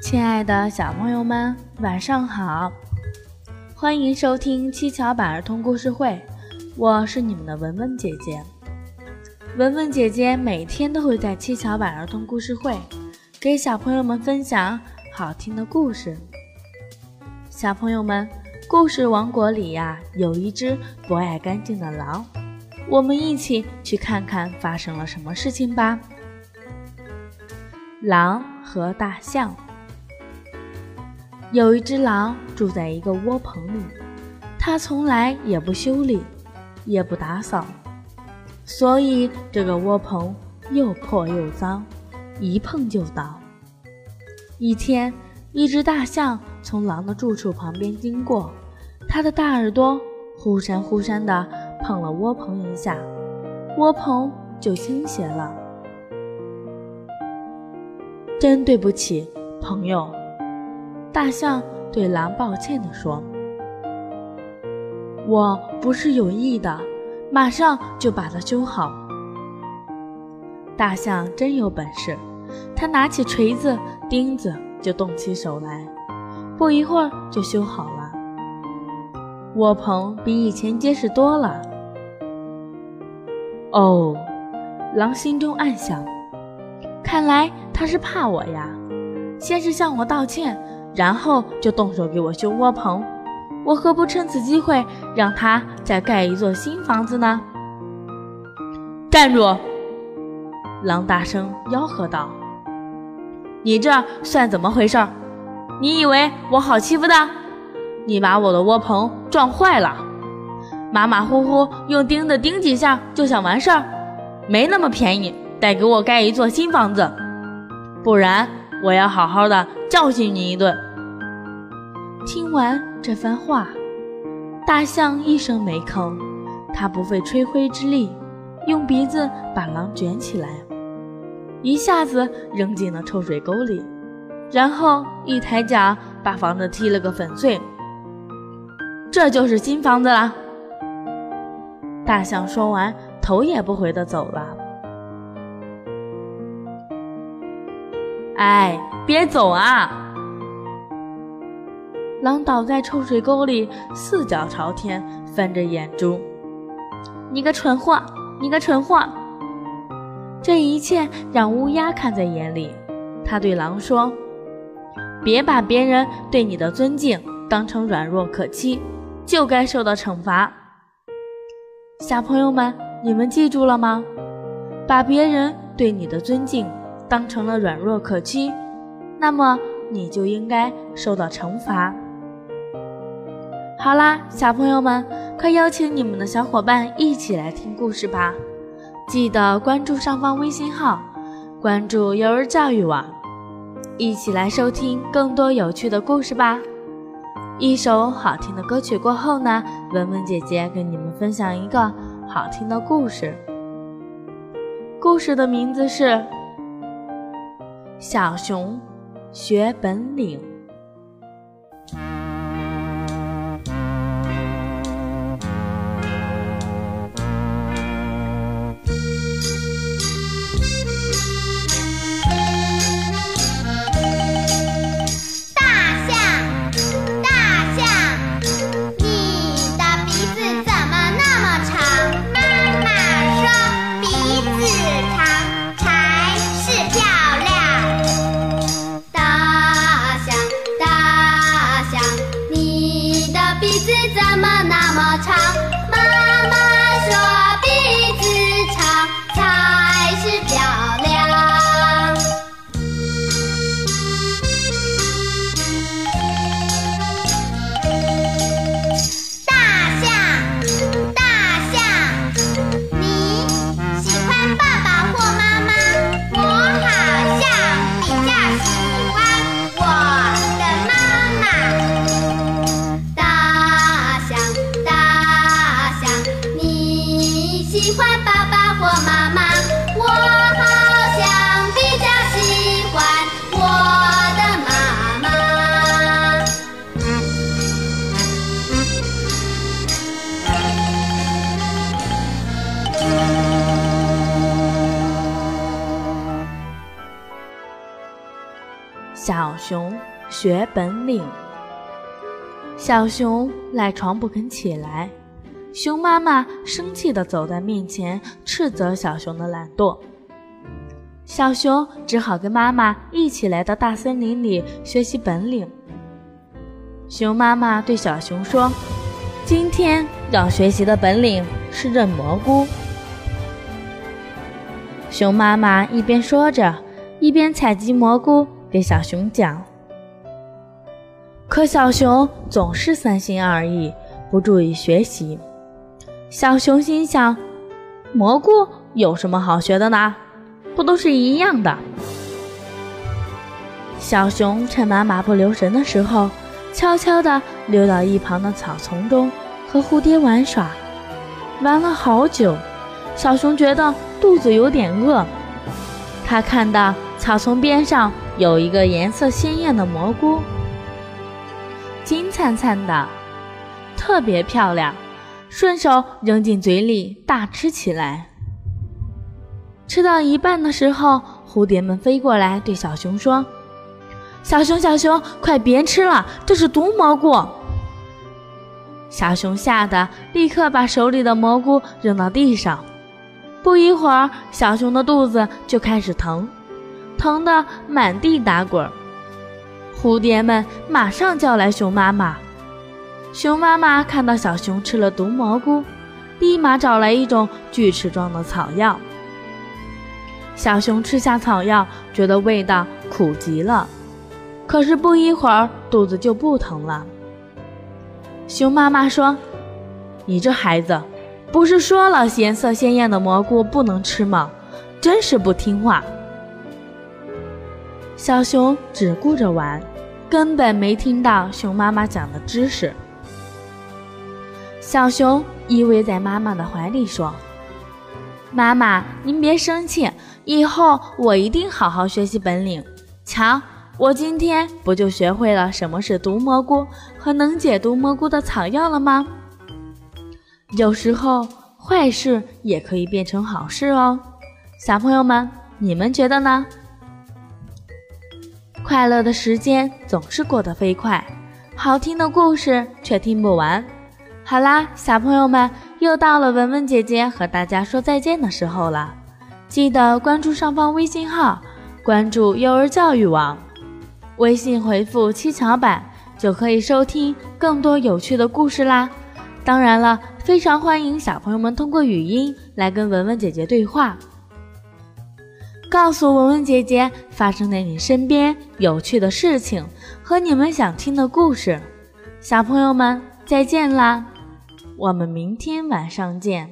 亲爱的小朋友们，晚上好！欢迎收听七巧板儿童故事会，我是你们的文文姐姐。文文姐姐每天都会在七巧板儿童故事会给小朋友们分享好听的故事。小朋友们，故事王国里呀，有一只不爱干净的狼，我们一起去看看发生了什么事情吧。狼和大象。有一只狼住在一个窝棚里，它从来也不修理，也不打扫，所以这个窝棚又破又脏，一碰就倒。一天，一只大象从狼的住处旁边经过，它的大耳朵忽闪忽闪地碰了窝棚一下，窝棚就倾斜了。真对不起，朋友。大象对狼抱歉地说：“我不是有意的，马上就把它修好。”大象真有本事，他拿起锤子、钉子就动起手来，不一会儿就修好了。窝棚比以前结实多了。哦，狼心中暗想：看来他是怕我呀，先是向我道歉。然后就动手给我修窝棚，我何不趁此机会让他再盖一座新房子呢？站住！狼大声吆喝道：“你这算怎么回事？你以为我好欺负的？你把我的窝棚撞坏了，马马虎虎用钉子钉几下就想完事儿？没那么便宜，得给我盖一座新房子，不然我要好好的。”教训你一顿。听完这番话，大象一声没吭，它不费吹灰之力，用鼻子把狼卷起来，一下子扔进了臭水沟里，然后一抬脚把房子踢了个粉碎。这就是新房子了。大象说完，头也不回地走了。哎。别走啊！狼倒在臭水沟里，四脚朝天，翻着眼珠。你个蠢货！你个蠢货！这一切让乌鸦看在眼里。他对狼说：“别把别人对你的尊敬当成软弱可欺，就该受到惩罚。”小朋友们，你们记住了吗？把别人对你的尊敬当成了软弱可欺。那么你就应该受到惩罚。好啦，小朋友们，快邀请你们的小伙伴一起来听故事吧！记得关注上方微信号，关注幼儿教育网，一起来收听更多有趣的故事吧。一首好听的歌曲过后呢，文文姐姐跟你们分享一个好听的故事。故事的名字是《小熊》。学本领。日子怎么那么长？小熊学本领。小熊赖床不肯起来，熊妈妈生气地走在面前，斥责小熊的懒惰。小熊只好跟妈妈一起来到大森林里学习本领。熊妈妈对小熊说：“今天要学习的本领是认蘑菇。”熊妈妈一边说着，一边采集蘑菇给小熊讲。可小熊总是三心二意，不注意学习。小熊心想：蘑菇有什么好学的呢？不都是一样的？小熊趁妈妈不留神的时候，悄悄地溜到一旁的草丛中，和蝴蝶玩耍。玩了好久，小熊觉得肚子有点饿。他看到草丛边上有一个颜色鲜艳的蘑菇。金灿灿的，特别漂亮，顺手扔进嘴里大吃起来。吃到一半的时候，蝴蝶们飞过来对小熊说：“小熊，小熊，快别吃了，这是毒蘑菇！”小熊吓得立刻把手里的蘑菇扔到地上。不一会儿，小熊的肚子就开始疼，疼得满地打滚。蝴蝶们马上叫来熊妈妈。熊妈妈看到小熊吃了毒蘑菇，立马找来一种锯齿状的草药。小熊吃下草药，觉得味道苦极了，可是不一会儿肚子就不疼了。熊妈妈说：“你这孩子，不是说了颜色鲜艳的蘑菇不能吃吗？真是不听话。”小熊只顾着玩，根本没听到熊妈妈讲的知识。小熊依偎在妈妈的怀里说：“妈妈，您别生气，以后我一定好好学习本领。瞧，我今天不就学会了什么是毒蘑菇和能解毒蘑菇的草药了吗？有时候坏事也可以变成好事哦。小朋友们，你们觉得呢？”快乐的时间总是过得飞快，好听的故事却听不完。好啦，小朋友们，又到了文文姐姐和大家说再见的时候了。记得关注上方微信号，关注幼儿教育网，微信回复“七巧板”就可以收听更多有趣的故事啦。当然了，非常欢迎小朋友们通过语音来跟文文姐姐对话。告诉文文姐姐发生在你身边有趣的事情和你们想听的故事，小朋友们再见啦！我们明天晚上见。